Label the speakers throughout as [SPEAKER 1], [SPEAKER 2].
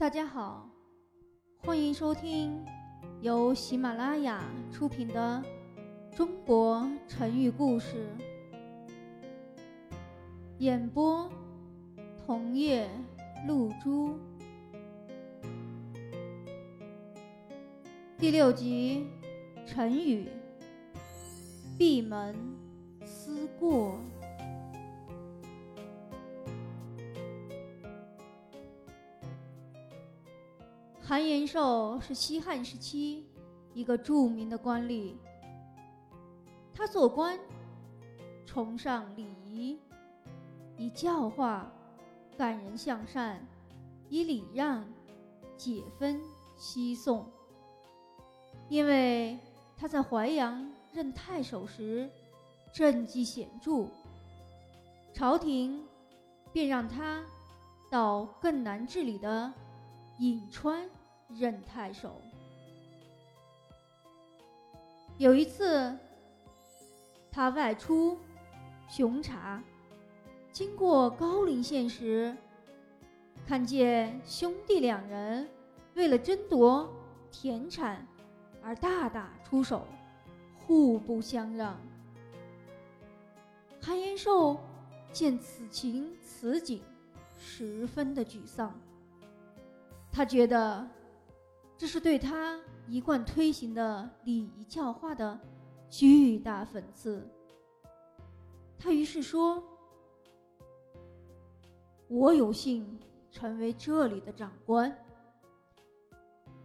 [SPEAKER 1] 大家好，欢迎收听由喜马拉雅出品的《中国成语故事》，演播桐叶露珠，第六集成语闭门思过。韩延寿是西汉时期一个著名的官吏。他做官崇尚礼仪，以教化感人向善，以礼让解纷息讼。因为他在淮阳任太守时政绩显著，朝廷便让他到更难治理的颍川。任太守。有一次，他外出巡查，经过高陵县时，看见兄弟两人为了争夺田产而大打出手，互不相让。韩延寿见此情此景，十分的沮丧。他觉得。这是对他一贯推行的礼仪教化的巨大讽刺。他于是说：“我有幸成为这里的长官，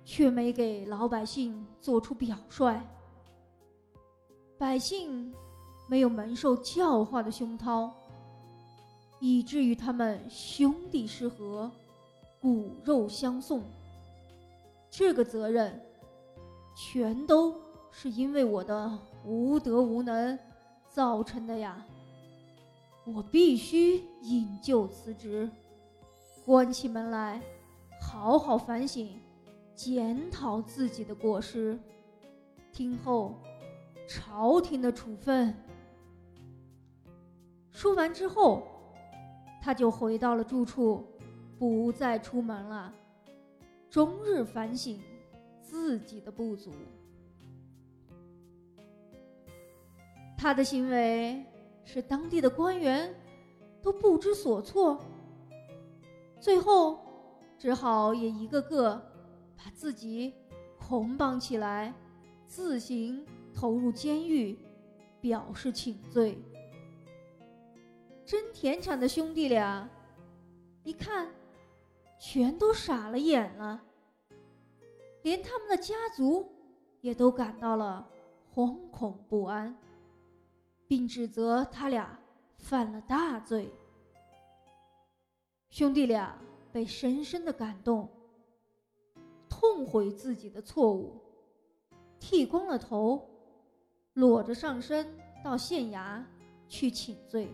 [SPEAKER 1] 却没给老百姓做出表率。百姓没有蒙受教化的熏陶，以至于他们兄弟失和，骨肉相送。”这个责任，全都是因为我的无德无能造成的呀！我必须引咎辞职，关起门来好好反省、检讨自己的过失，听候朝廷的处分。说完之后，他就回到了住处，不再出门了。终日反省自己的不足，他的行为使当地的官员都不知所措，最后只好也一个个把自己捆绑起来，自行投入监狱，表示请罪。争田产的兄弟俩一看。全都傻了眼了，连他们的家族也都感到了惶恐不安，并指责他俩犯了大罪。兄弟俩被深深的感动，痛悔自己的错误，剃光了头，裸着上身到县衙去请罪。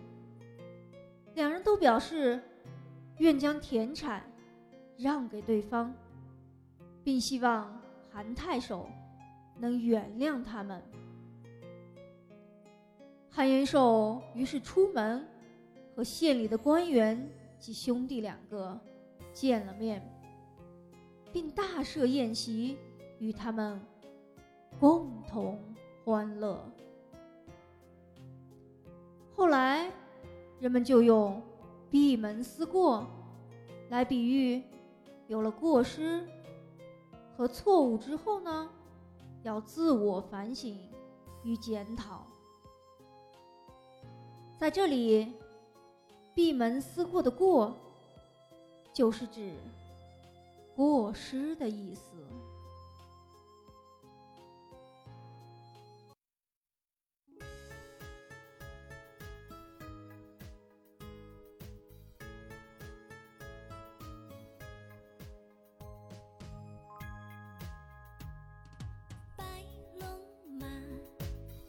[SPEAKER 1] 两人都表示愿将田产。让给对方，并希望韩太守能原谅他们。韩延寿于是出门，和县里的官员及兄弟两个见了面，并大设宴席与他们共同欢乐。后来，人们就用“闭门思过”来比喻。有了过失和错误之后呢，要自我反省与检讨。在这里，“闭门思过”的“过”，就是指过失的意思。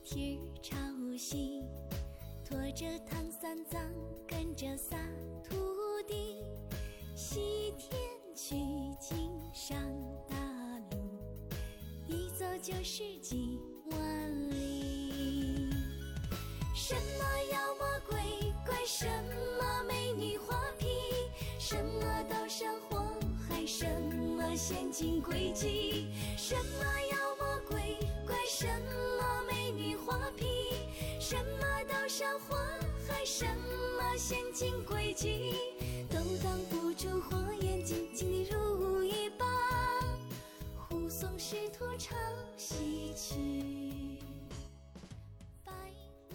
[SPEAKER 2] 日朝夕，拖着唐三藏，跟着仨徒弟，西天取经上大路，一走就是几万里。什么妖魔鬼怪，什么美女画皮，什么刀山火海，什。么陷阱诡计？什么妖魔鬼怪？什么女画皮？什么刀山火海？什么陷阱诡计？都挡不住火眼金睛的如意棒，护送师徒唱戏曲。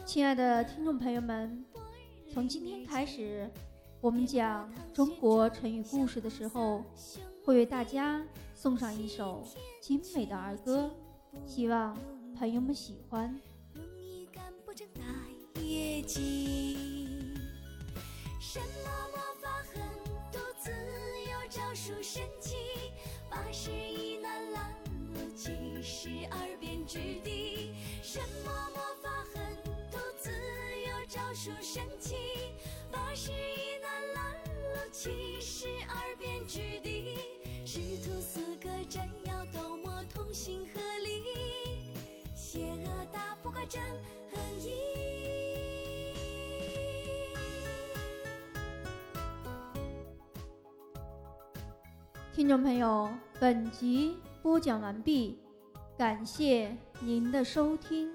[SPEAKER 1] 亲爱的听众朋友们，从今天开始，我们讲中国成语故事的时候，会为大家送上一首精美的儿歌，希望朋友们喜欢。
[SPEAKER 2] 容易干不成大业绩。什么魔法狠毒自有招数神奇？八十一难拦路，七十二变之地。什么魔法狠毒自有招数神奇？八十一难拦路，七十二变之地。师徒四个真要斗魔同心合力，
[SPEAKER 1] 听众朋友，本集播讲完毕，感谢您的收听。